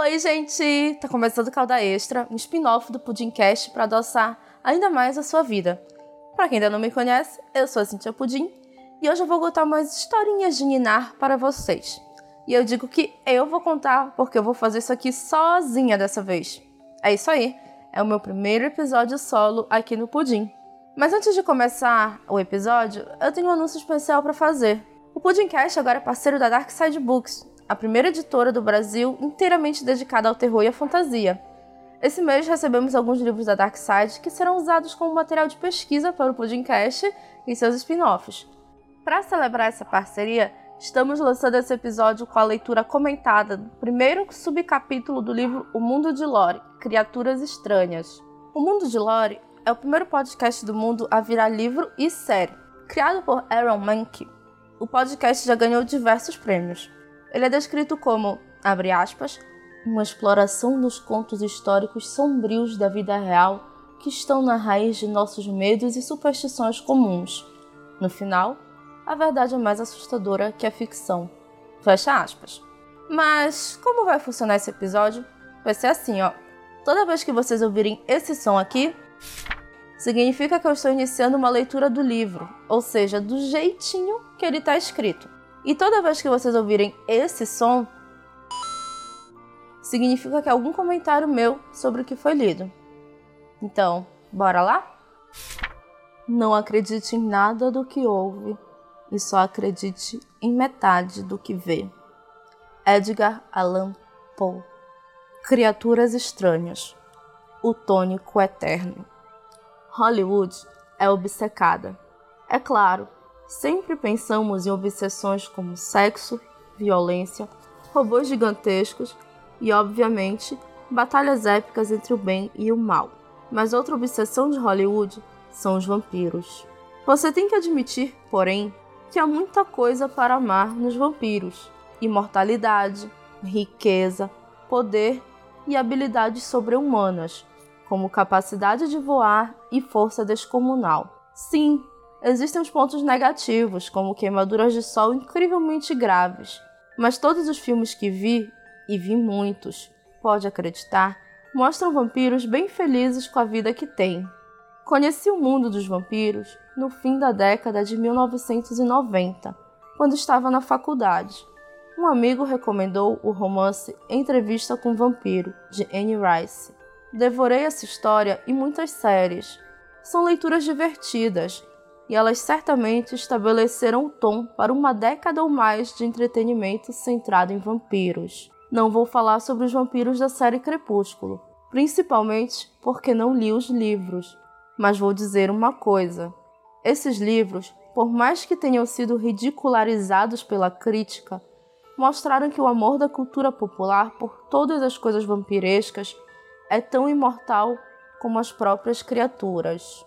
Oi, gente! Tá começando Calda Extra, um spin-off do Pudimcast para adoçar ainda mais a sua vida. Para quem ainda não me conhece, eu sou a Cintia Pudim e hoje eu vou contar umas historinhas de Ninar para vocês. E eu digo que eu vou contar porque eu vou fazer isso aqui sozinha dessa vez. É isso aí, é o meu primeiro episódio solo aqui no Pudim. Mas antes de começar o episódio, eu tenho um anúncio especial para fazer. O Pudimcast agora é parceiro da Dark Side Books, a primeira editora do Brasil inteiramente dedicada ao terror e à fantasia. Esse mês recebemos alguns livros da Dark Side que serão usados como material de pesquisa para o Pudimcast e seus spin-offs. Para celebrar essa parceria, estamos lançando esse episódio com a leitura comentada do primeiro subcapítulo do livro O Mundo de Lore Criaturas Estranhas. O Mundo de Lore é o primeiro podcast do mundo a virar livro e série. Criado por Aaron Mankey, o podcast já ganhou diversos prêmios. Ele é descrito como, abre aspas, uma exploração dos contos históricos sombrios da vida real que estão na raiz de nossos medos e superstições comuns. No final, a verdade é mais assustadora que a ficção. Fecha aspas. Mas como vai funcionar esse episódio? Vai ser assim, ó. Toda vez que vocês ouvirem esse som aqui, significa que eu estou iniciando uma leitura do livro, ou seja, do jeitinho que ele está escrito. E toda vez que vocês ouvirem esse som, significa que é algum comentário meu sobre o que foi lido. Então, bora lá? Não acredite em nada do que ouve e só acredite em metade do que vê. Edgar Allan Poe Criaturas Estranhas O Tônico Eterno Hollywood é obcecada. É claro, sempre pensamos em obsessões como sexo, violência, robôs gigantescos e, obviamente, batalhas épicas entre o bem e o mal. Mas outra obsessão de Hollywood são os vampiros. Você tem que admitir, porém, que há muita coisa para amar nos vampiros: imortalidade, riqueza, poder e habilidades sobre-humanas, como capacidade de voar e força descomunal. Sim, existem os pontos negativos, como queimaduras de sol incrivelmente graves, mas todos os filmes que vi, e vi muitos, pode acreditar, mostram vampiros bem felizes com a vida que têm. Conheci o mundo dos vampiros no fim da década de 1990, quando estava na faculdade. Um amigo recomendou o romance Entrevista com o Vampiro, de Anne Rice. Devorei essa história e muitas séries. São leituras divertidas e elas certamente estabeleceram o tom para uma década ou mais de entretenimento centrado em vampiros. Não vou falar sobre os vampiros da série Crepúsculo, principalmente porque não li os livros, mas vou dizer uma coisa: esses livros, por mais que tenham sido ridicularizados pela crítica, mostraram que o amor da cultura popular por todas as coisas vampirescas é tão imortal como as próprias criaturas.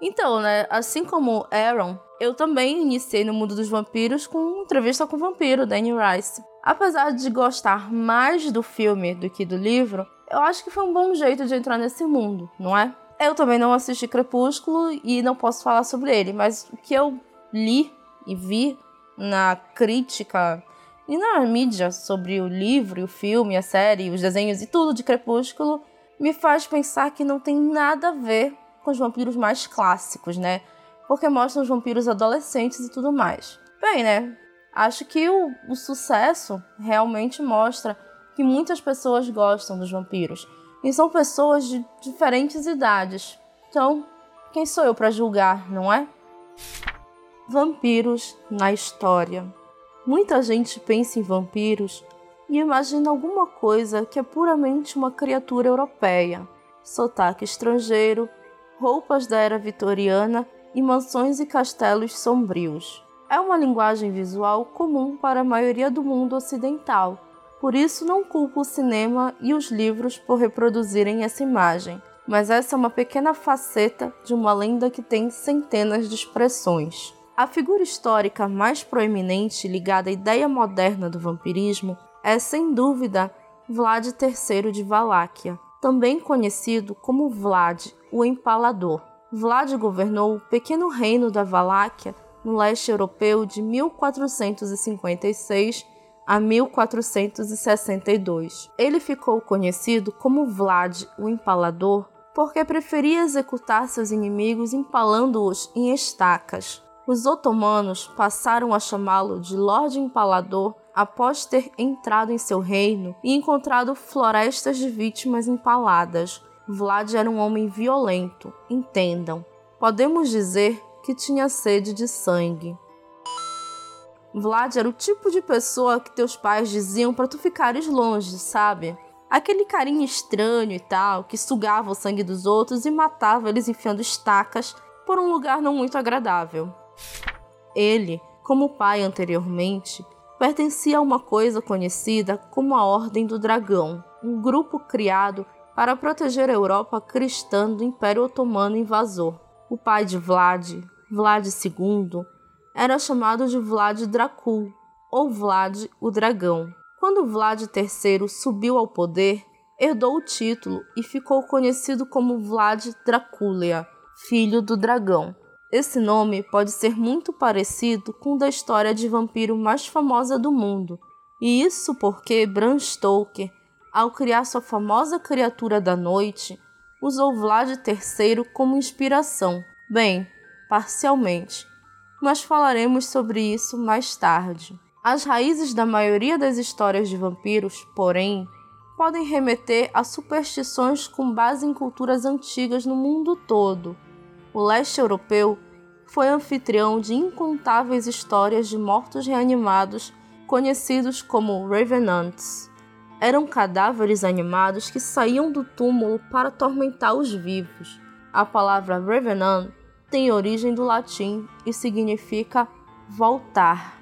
Então, né, assim como Aaron, eu também iniciei no mundo dos vampiros com entrevista com o vampiro, Danny Rice. Apesar de gostar mais do filme do que do livro, eu acho que foi um bom jeito de entrar nesse mundo, não é? Eu também não assisti Crepúsculo e não posso falar sobre ele, mas o que eu li e vi na crítica e na mídia sobre o livro, o filme, a série, os desenhos e tudo de Crepúsculo me faz pensar que não tem nada a ver com os vampiros mais clássicos, né? Porque mostram os vampiros adolescentes e tudo mais. Bem, né? Acho que o, o sucesso realmente mostra que muitas pessoas gostam dos vampiros. E são pessoas de diferentes idades. Então, quem sou eu para julgar, não é? Vampiros na história. Muita gente pensa em vampiros e imagina alguma coisa que é puramente uma criatura europeia. Sotaque estrangeiro, roupas da era vitoriana e mansões e castelos sombrios. É uma linguagem visual comum para a maioria do mundo ocidental, por isso não culpo o cinema e os livros por reproduzirem essa imagem, mas essa é uma pequena faceta de uma lenda que tem centenas de expressões. A figura histórica mais proeminente ligada à ideia moderna do vampirismo é, sem dúvida, Vlad III de Valáquia, também conhecido como Vlad, o Empalador. Vlad governou o pequeno reino da Valáquia no leste europeu de 1456 a 1462. Ele ficou conhecido como Vlad o Empalador porque preferia executar seus inimigos empalando-os em estacas. Os otomanos passaram a chamá-lo de Lorde Empalador após ter entrado em seu reino e encontrado florestas de vítimas empaladas. Vlad era um homem violento, entendam. Podemos dizer que tinha sede de sangue. Vlad era o tipo de pessoa que teus pais diziam para tu ficares longe, sabe? Aquele carinha estranho e tal, que sugava o sangue dos outros e matava eles enfiando estacas por um lugar não muito agradável. Ele, como pai anteriormente, pertencia a uma coisa conhecida como a Ordem do Dragão, um grupo criado para proteger a Europa cristã do Império Otomano invasor. O pai de Vlad, Vlad II, era chamado de Vlad Dracul, ou Vlad o Dragão. Quando Vlad III subiu ao poder, herdou o título e ficou conhecido como Vlad Dracúlia, filho do dragão. Esse nome pode ser muito parecido com o da história de vampiro mais famosa do mundo, e isso porque Bram Stoker, ao criar sua famosa criatura da noite, usou Vlad III como inspiração. Bem, parcialmente, mas falaremos sobre isso mais tarde. As raízes da maioria das histórias de vampiros, porém, podem remeter a superstições com base em culturas antigas no mundo todo. O leste europeu foi anfitrião de incontáveis histórias de mortos reanimados, conhecidos como Revenants. Eram cadáveres animados que saíam do túmulo para atormentar os vivos. A palavra Revenant tem origem do latim e significa voltar.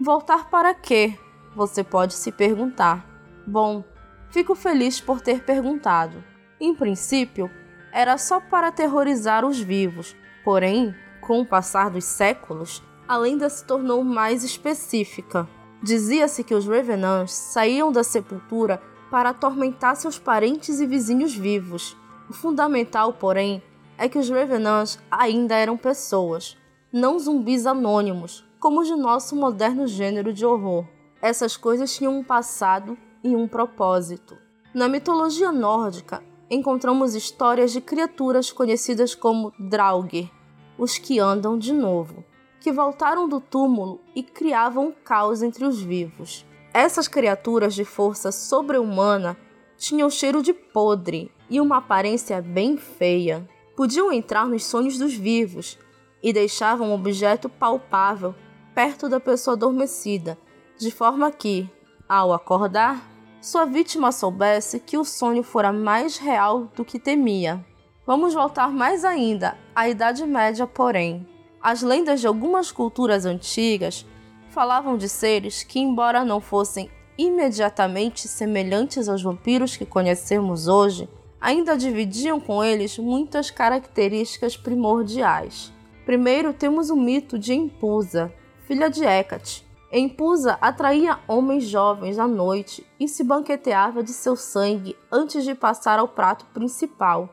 Voltar para quê? Você pode se perguntar. Bom, fico feliz por ter perguntado. Em princípio, era só para aterrorizar os vivos, porém, com o passar dos séculos, a lenda se tornou mais específica. Dizia-se que os Revenants saíam da sepultura para atormentar seus parentes e vizinhos vivos. O fundamental, porém, é que os Revenants ainda eram pessoas, não zumbis anônimos, como os de nosso moderno gênero de horror. Essas coisas tinham um passado e um propósito. Na mitologia nórdica, encontramos histórias de criaturas conhecidas como Draugr, os que andam de novo, que voltaram do túmulo e criavam caos entre os vivos. Essas criaturas de força sobre-humana tinham cheiro de podre e uma aparência bem feia. Podiam entrar nos sonhos dos vivos e deixavam um objeto palpável perto da pessoa adormecida, de forma que, ao acordar, sua vítima soubesse que o sonho fora mais real do que temia. Vamos voltar mais ainda à Idade Média, porém. As lendas de algumas culturas antigas falavam de seres que, embora não fossem imediatamente semelhantes aos vampiros que conhecemos hoje, ainda dividiam com eles muitas características primordiais. Primeiro temos o mito de Empusa, filha de Hecate. Empusa atraía homens jovens à noite e se banqueteava de seu sangue antes de passar ao prato principal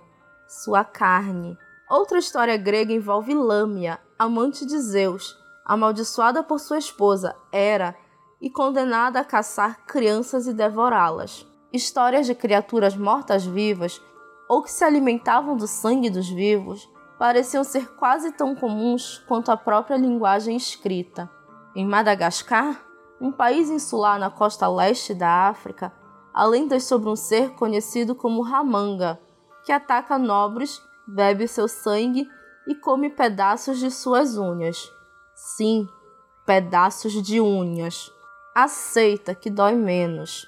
sua carne. Outra história grega envolve Lâmia, amante de Zeus, amaldiçoada por sua esposa Hera e condenada a caçar crianças e devorá-las. Histórias de criaturas mortas-vivas ou que se alimentavam do sangue dos vivos pareciam ser quase tão comuns quanto a própria linguagem escrita. Em Madagascar, um país insular na costa leste da África, há lendas sobre um ser conhecido como Ramanga, que ataca nobres, bebe seu sangue e come pedaços de suas unhas. Sim, pedaços de unhas. Aceita que dói menos.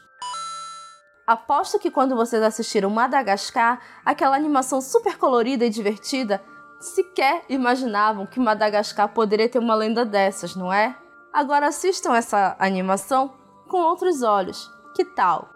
Aposto que quando vocês assistiram Madagascar, aquela animação super colorida e divertida, sequer imaginavam que Madagascar poderia ter uma lenda dessas, não é? Agora assistam essa animação com outros olhos. Que tal?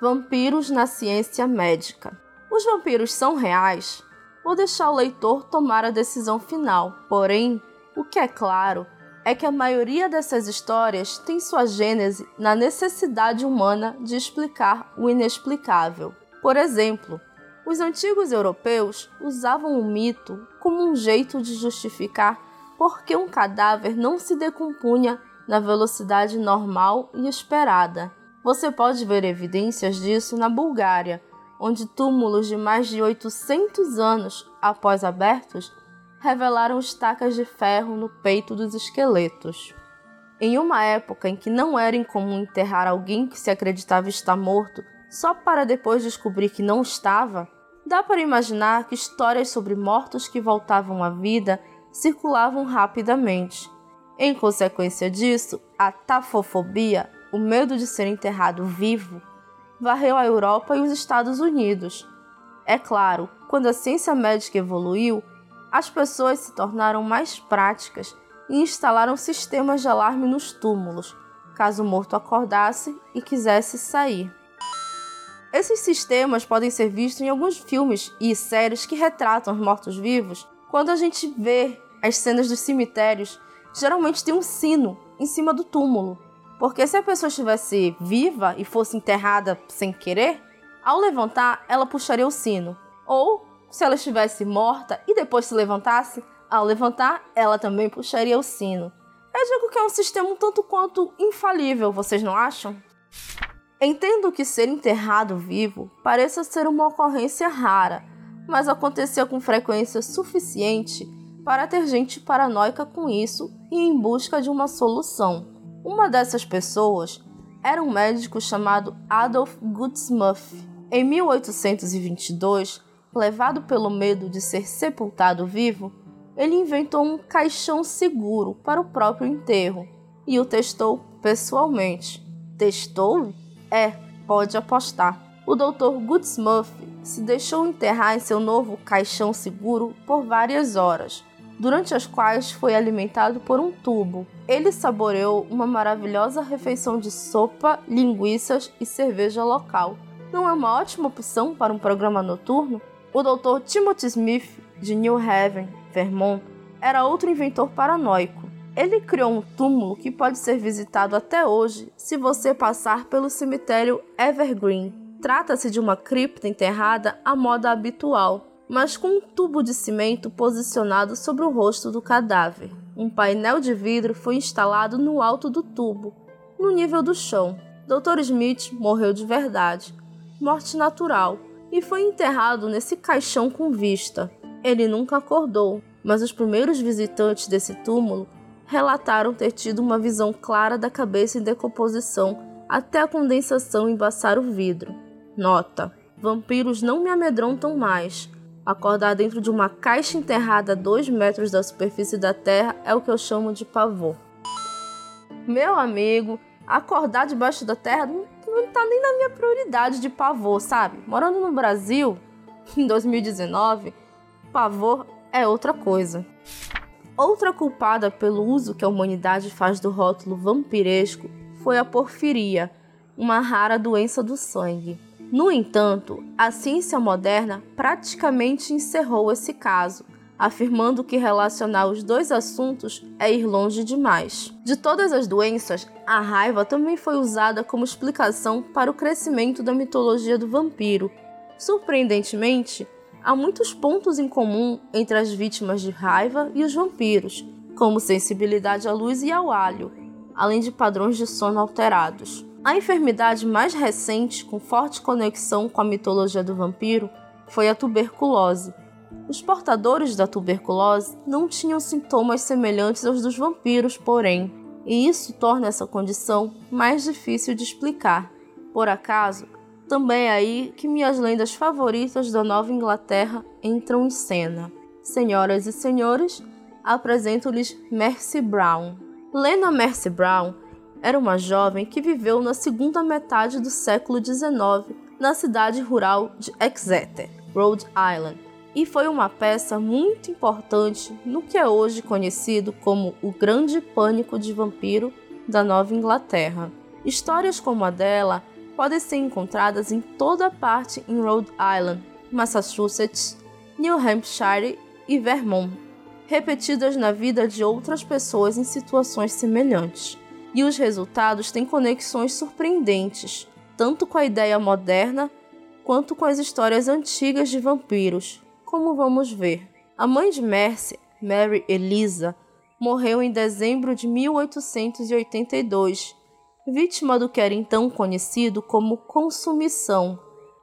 Vampiros na ciência médica. Os vampiros são reais? Vou deixar o leitor tomar a decisão final. Porém, o que é claro é que a maioria dessas histórias tem sua gênese na necessidade humana de explicar o inexplicável. Por exemplo, os antigos europeus usavam o mito como um jeito de justificar por que um cadáver não se decompunha na velocidade normal e esperada. Você pode ver evidências disso na Bulgária, onde túmulos de mais de 800 anos após abertos revelaram estacas de ferro no peito dos esqueletos. Em uma época em que não era incomum enterrar alguém que se acreditava estar morto só para depois descobrir que não estava, dá para imaginar que histórias sobre mortos que voltavam à vida circulavam rapidamente. Em consequência disso, a tafofobia, o medo de ser enterrado vivo, varreu a Europa e os Estados Unidos. É claro, quando a ciência médica evoluiu, as pessoas se tornaram mais práticas e instalaram sistemas de alarme nos túmulos, caso o morto acordasse e quisesse sair. Esses sistemas podem ser vistos em alguns filmes e séries que retratam os mortos-vivos. Quando a gente vê as cenas dos cemitérios, geralmente tem um sino em cima do túmulo. Porque se a pessoa estivesse viva e fosse enterrada sem querer, ao levantar, ela puxaria o sino. Ou, se ela estivesse morta e depois se levantasse, ao levantar, ela também puxaria o sino. Eu digo que é um sistema um tanto quanto infalível, vocês não acham? Entendo que ser enterrado vivo pareça ser uma ocorrência rara, mas acontecia com frequência suficiente para ter gente paranoica com isso e em busca de uma solução. Uma dessas pessoas era um médico chamado Adolf Gutsmuth. Em 1822, levado pelo medo de ser sepultado vivo, ele inventou um caixão seguro para o próprio enterro e o testou pessoalmente. Testou? É, pode apostar. O Dr. Goodsmuth se deixou enterrar em seu novo caixão seguro por várias horas, durante as quais foi alimentado por um tubo. Ele saboreou uma maravilhosa refeição de sopa, linguiças e cerveja local. Não é uma ótima opção para um programa noturno? O Dr. Timothy Smith, de New Haven, Vermont, era outro inventor paranoico. Ele criou um túmulo que pode ser visitado até hoje se você passar pelo cemitério Evergreen. Trata-se de uma cripta enterrada à moda habitual, mas com um tubo de cimento posicionado sobre o rosto do cadáver. Um painel de vidro foi instalado no alto do tubo, no nível do chão. Dr. Smith morreu de verdade, morte natural, e foi enterrado nesse caixão com vista. Ele nunca acordou, mas os primeiros visitantes desse túmulo relataram ter tido uma visão clara da cabeça em decomposição até a condensação embaçar o vidro. Nota: Vampiros não me amedrontam mais. Acordar dentro de uma caixa enterrada a 2 metros da superfície da Terra é o que eu chamo de pavor. Meu amigo, acordar debaixo da Terra não, não tá nem na minha prioridade de pavor, sabe? Morando no Brasil, em 2019, pavor é outra coisa. Outra culpada pelo uso que a humanidade faz do rótulo vampiresco foi a porfiria, uma rara doença do sangue. No entanto, a ciência moderna praticamente encerrou esse caso, afirmando que relacionar os dois assuntos é ir longe demais. De todas as doenças, a raiva também foi usada como explicação para o crescimento da mitologia do vampiro. Surpreendentemente, há muitos pontos em comum entre as vítimas de raiva e os vampiros, como sensibilidade à luz e ao alho, além de padrões de sono alterados. A enfermidade mais recente com forte conexão com a mitologia do vampiro foi a tuberculose. Os portadores da tuberculose não tinham sintomas semelhantes aos dos vampiros, porém, e isso torna essa condição mais difícil de explicar. Por acaso, também é aí que minhas lendas favoritas da Nova Inglaterra entram em cena. Senhoras e senhores, apresento-lhes Mercy Brown. Lena Mercy Brown era uma jovem que viveu na segunda metade do século XIX na cidade rural de Exeter, Rhode Island, e foi uma peça muito importante no que é hoje conhecido como o Grande Pânico de Vampiro da Nova Inglaterra. Histórias como a dela podem ser encontradas em toda parte em Rhode Island, Massachusetts, New Hampshire e Vermont, repetidas na vida de outras pessoas em situações semelhantes. E os resultados têm conexões surpreendentes, tanto com a ideia moderna quanto com as histórias antigas de vampiros, como vamos ver. A mãe de Mercy, Mary Elisa, morreu em dezembro de 1882, vítima do que era então conhecido como consumição,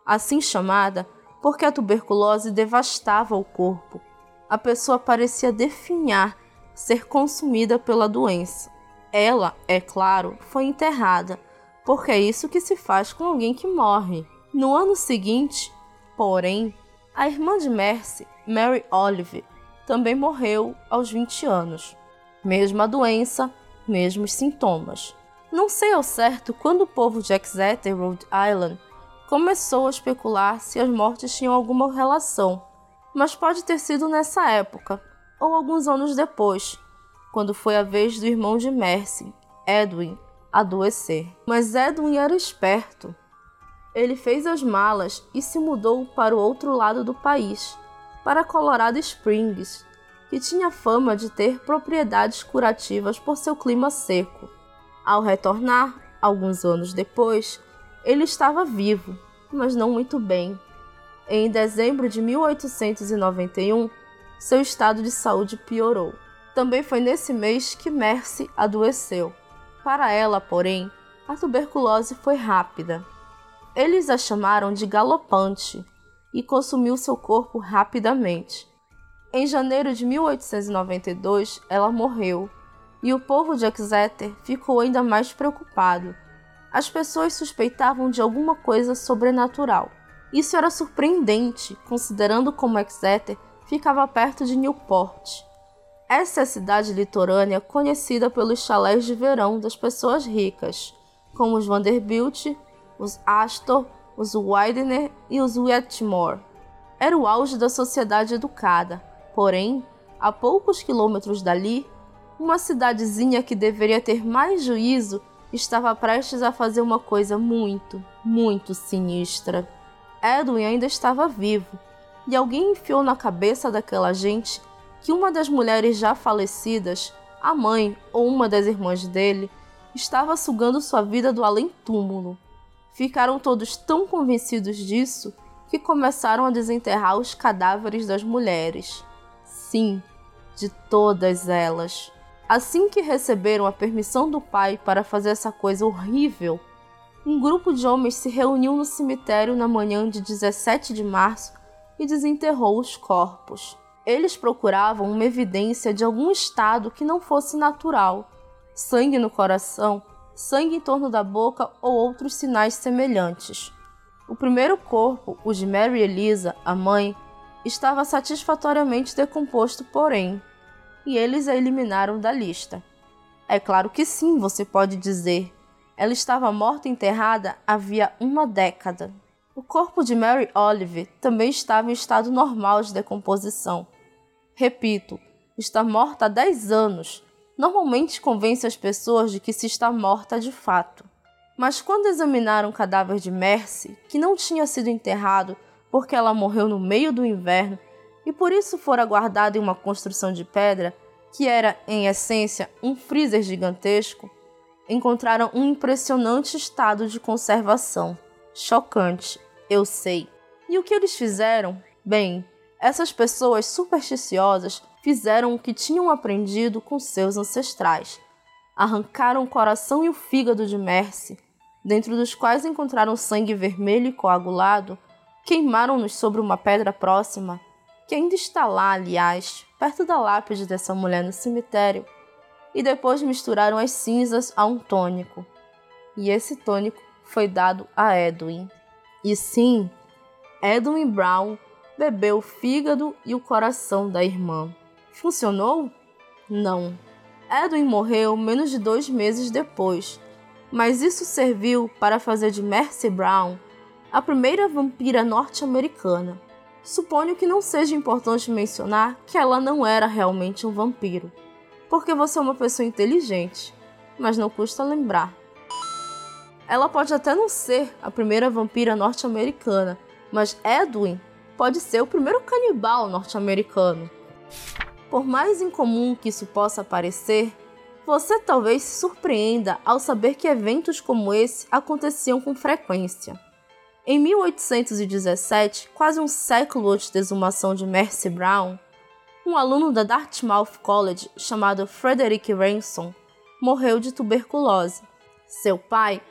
assim chamada porque a tuberculose devastava o corpo. A pessoa parecia definhar, ser consumida pela doença. Ela, é claro, foi enterrada, porque é isso que se faz com alguém que morre. No ano seguinte, porém, a irmã de Mercy, Mary Olive, também morreu aos 20 anos. Mesma doença, mesmos sintomas. Não sei ao certo quando o povo de Exeter, Rhode Island, começou a especular se as mortes tinham alguma relação, mas pode ter sido nessa época, ou alguns anos depois, quando foi a vez do irmão de Mercy, Edwin, adoecer. Mas Edwin era esperto. Ele fez as malas e se mudou para o outro lado do país, para Colorado Springs, que tinha fama de ter propriedades curativas por seu clima seco. Ao retornar, alguns anos depois, ele estava vivo, mas não muito bem. Em dezembro de 1891, seu estado de saúde piorou. Também foi nesse mês que Mercy adoeceu. Para ela, porém, a tuberculose foi rápida. Eles a chamaram de galopante e consumiu seu corpo rapidamente. Em janeiro de 1892, ela morreu e o povo de Exeter ficou ainda mais preocupado. As pessoas suspeitavam de alguma coisa sobrenatural. Isso era surpreendente, considerando como Exeter ficava perto de Newport. Essa é a cidade litorânea conhecida pelos chalés de verão das pessoas ricas, como os Vanderbilt, os Astor, os Widener e os Wetmore. Era o auge da sociedade educada, Porém, a poucos quilômetros dali, uma cidadezinha que deveria ter mais juízo estava prestes a fazer uma coisa muito, muito sinistra. Edwin ainda estava vivo, e alguém enfiou na cabeça daquela gente que uma das mulheres já falecidas, a mãe ou uma das irmãs dele, estava sugando sua vida do além-túmulo. Ficaram todos tão convencidos disso que começaram a desenterrar os cadáveres das mulheres sim, de todas elas. Assim que receberam a permissão do pai para fazer essa coisa horrível, um grupo de homens se reuniu no cemitério na manhã de 17 de março e desenterrou os corpos. Eles procuravam uma evidência de algum estado que não fosse natural, sangue no coração, sangue em torno da boca ou outros sinais semelhantes. O primeiro corpo, o de Mary Elisa, a mãe, estava satisfatoriamente decomposto, porém, e eles a eliminaram da lista. É claro que sim, você pode dizer. Ela estava morta e enterrada havia uma década. O corpo de Mary Olive também estava em estado normal de decomposição. Repito, está morta há 10 anos. Normalmente convence as pessoas de que se está morta de fato. Mas quando examinaram o cadáver de Mercy, que não tinha sido enterrado porque ela morreu no meio do inverno e por isso fora guardada em uma construção de pedra, que era, em essência, um freezer gigantesco, encontraram um impressionante estado de conservação. Chocante, eu sei. E o que eles fizeram? Bem, essas pessoas supersticiosas fizeram o que tinham aprendido com seus ancestrais. Arrancaram o coração e o fígado de Mercy, dentro dos quais encontraram sangue vermelho e coagulado Queimaram-nos sobre uma pedra próxima, que ainda está lá, aliás, perto da lápide dessa mulher no cemitério, e depois misturaram as cinzas a um tônico. E esse tônico foi dado a Edwin. E sim, Edwin Brown bebeu o fígado e o coração da irmã. Funcionou? Não. Edwin morreu menos de dois meses depois, mas isso serviu para fazer de Mercy Brown a primeira vampira norte-americana. Suponho que não seja importante mencionar que ela não era realmente um vampiro, porque você é uma pessoa inteligente, mas não custa lembrar. Ela pode até não ser a primeira vampira norte-americana, mas Edwin pode ser o primeiro canibal norte-americano. Por mais incomum que isso possa parecer, você talvez se surpreenda ao saber que eventos como esse aconteciam com frequência. Em 1817, quase um século antes da exumação de Mercy Brown, Um aluno da Dartmouth College chamado Frederick Ransom morreu de tuberculose. Seu pai,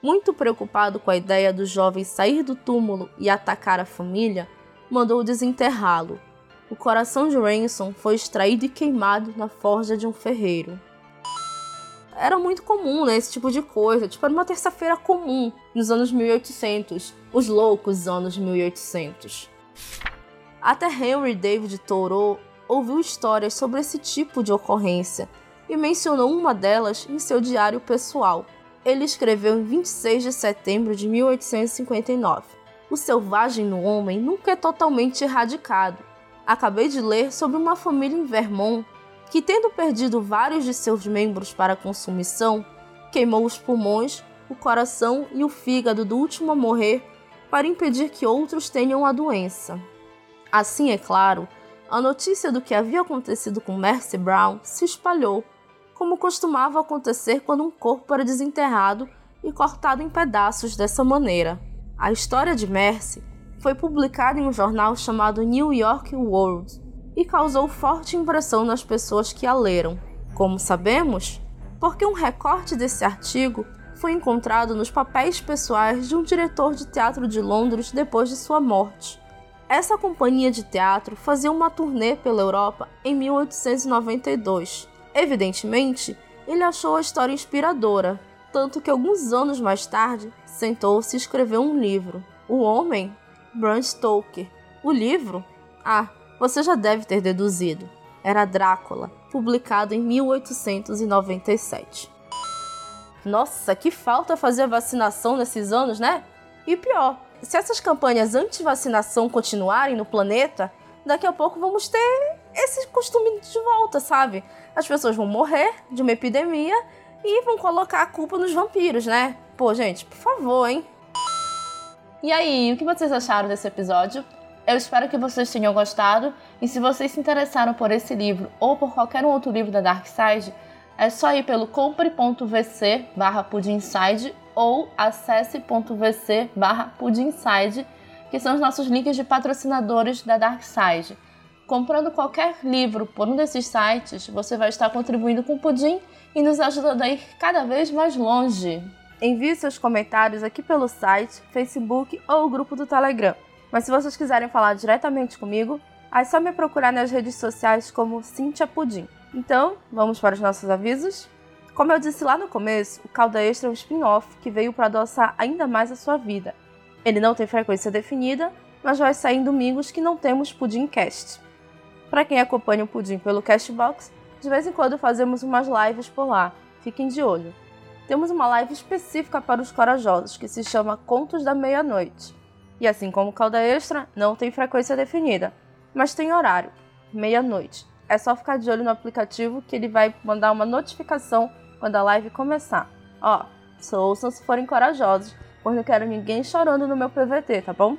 muito preocupado com a ideia do jovem sair do túmulo e atacar a família, mandou desenterrá-lo. O coração de Ransom foi extraído e queimado na forja de um ferreiro. Era muito comum, né, esse tipo de coisa. Tipo, era uma terça-feira comum nos anos 1800, os loucos anos 1800. Até Henry David Thoreau ouviu histórias sobre esse tipo de ocorrência e mencionou uma delas em seu diário pessoal. Ele escreveu em 26 de setembro de 1859. O selvagem no homem nunca é totalmente erradicado. Acabei de ler sobre uma família em Vermont que, tendo perdido vários de seus membros para consumição, queimou os pulmões, o coração e o fígado do último a morrer para impedir que outros tenham a doença. Assim, é claro, a notícia do que havia acontecido com Mercy Brown se espalhou como costumava acontecer quando um corpo era desenterrado e cortado em pedaços dessa maneira. A história de Mercy foi publicada em um jornal chamado New York World e causou forte impressão nas pessoas que a leram. Como sabemos? Porque um recorte desse artigo foi encontrado nos papéis pessoais de um diretor de teatro de Londres depois de sua morte. Essa companhia de teatro fazia uma turnê pela Europa em 1892 Evidentemente, ele achou a história inspiradora, tanto que alguns anos mais tarde sentou-se e escreveu um livro. O Homem, Bram Stoker. O livro? Ah, você já deve ter deduzido. Era Drácula, publicado em 1897. Nossa, que falta fazer vacinação nesses anos, né? E pior, se essas campanhas anti-vacinação continuarem no planeta, daqui a pouco vamos ter esse costume de volta, sabe? As pessoas vão morrer de uma epidemia e vão colocar a culpa nos vampiros, né? Pô, gente, por favor, hein? E aí, o que vocês acharam desse episódio? Eu espero que vocês tenham gostado e se vocês se interessaram por esse livro ou por qualquer outro livro da Dark Side, é só ir pelo compre.vc barra pudinside ou acesse.vc barra pudinside, que são os nossos links de patrocinadores da Dark Side. Comprando qualquer livro por um desses sites, você vai estar contribuindo com o Pudim e nos ajudando a ir cada vez mais longe. Envie seus comentários aqui pelo site, Facebook ou o grupo do Telegram. Mas se vocês quiserem falar diretamente comigo, é só me procurar nas redes sociais como Cintia Pudim. Então, vamos para os nossos avisos? Como eu disse lá no começo, o Calda Extra é um spin-off que veio para adoçar ainda mais a sua vida. Ele não tem frequência definida, mas vai sair em domingos que não temos Pudim Cast. Para quem acompanha o Pudim pelo Cashbox, de vez em quando fazemos umas lives por lá. Fiquem de olho. Temos uma live específica para os corajosos, que se chama Contos da Meia-Noite. E assim como Calda Extra, não tem frequência definida, mas tem horário, meia-noite. É só ficar de olho no aplicativo que ele vai mandar uma notificação quando a live começar. Ó, só ouçam se forem corajosos, pois não quero ninguém chorando no meu PVT, tá bom?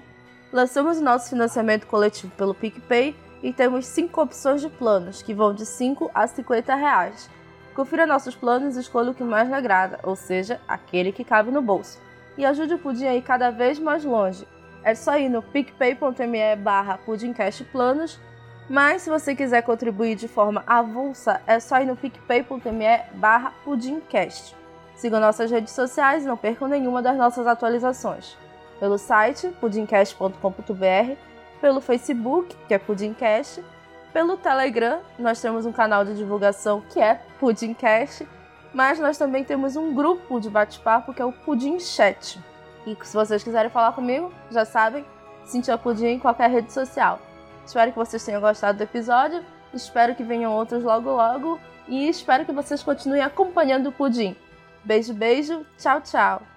Lançamos o nosso financiamento coletivo pelo PicPay e temos 5 opções de planos, que vão de 5 a 50 reais. Confira nossos planos e escolha o que mais lhe agrada, ou seja, aquele que cabe no bolso. E ajude o Pudim a ir cada vez mais longe. É só ir no picpay.me barra pudimcastplanos, mas se você quiser contribuir de forma avulsa, é só ir no picpay.me barra pudimcast. Nossas redes sociais e não percam nenhuma das nossas atualizações. Pelo site pudimcast.com.br pelo Facebook, que é Pudimcast, pelo Telegram, nós temos um canal de divulgação que é Pudimcast, mas nós também temos um grupo de bate-papo que é o Pudim Chat. E se vocês quiserem falar comigo, já sabem, Cintia Pudim em qualquer rede social. Espero que vocês tenham gostado do episódio, espero que venham outros logo logo e espero que vocês continuem acompanhando o Pudim. Beijo, beijo, tchau, tchau.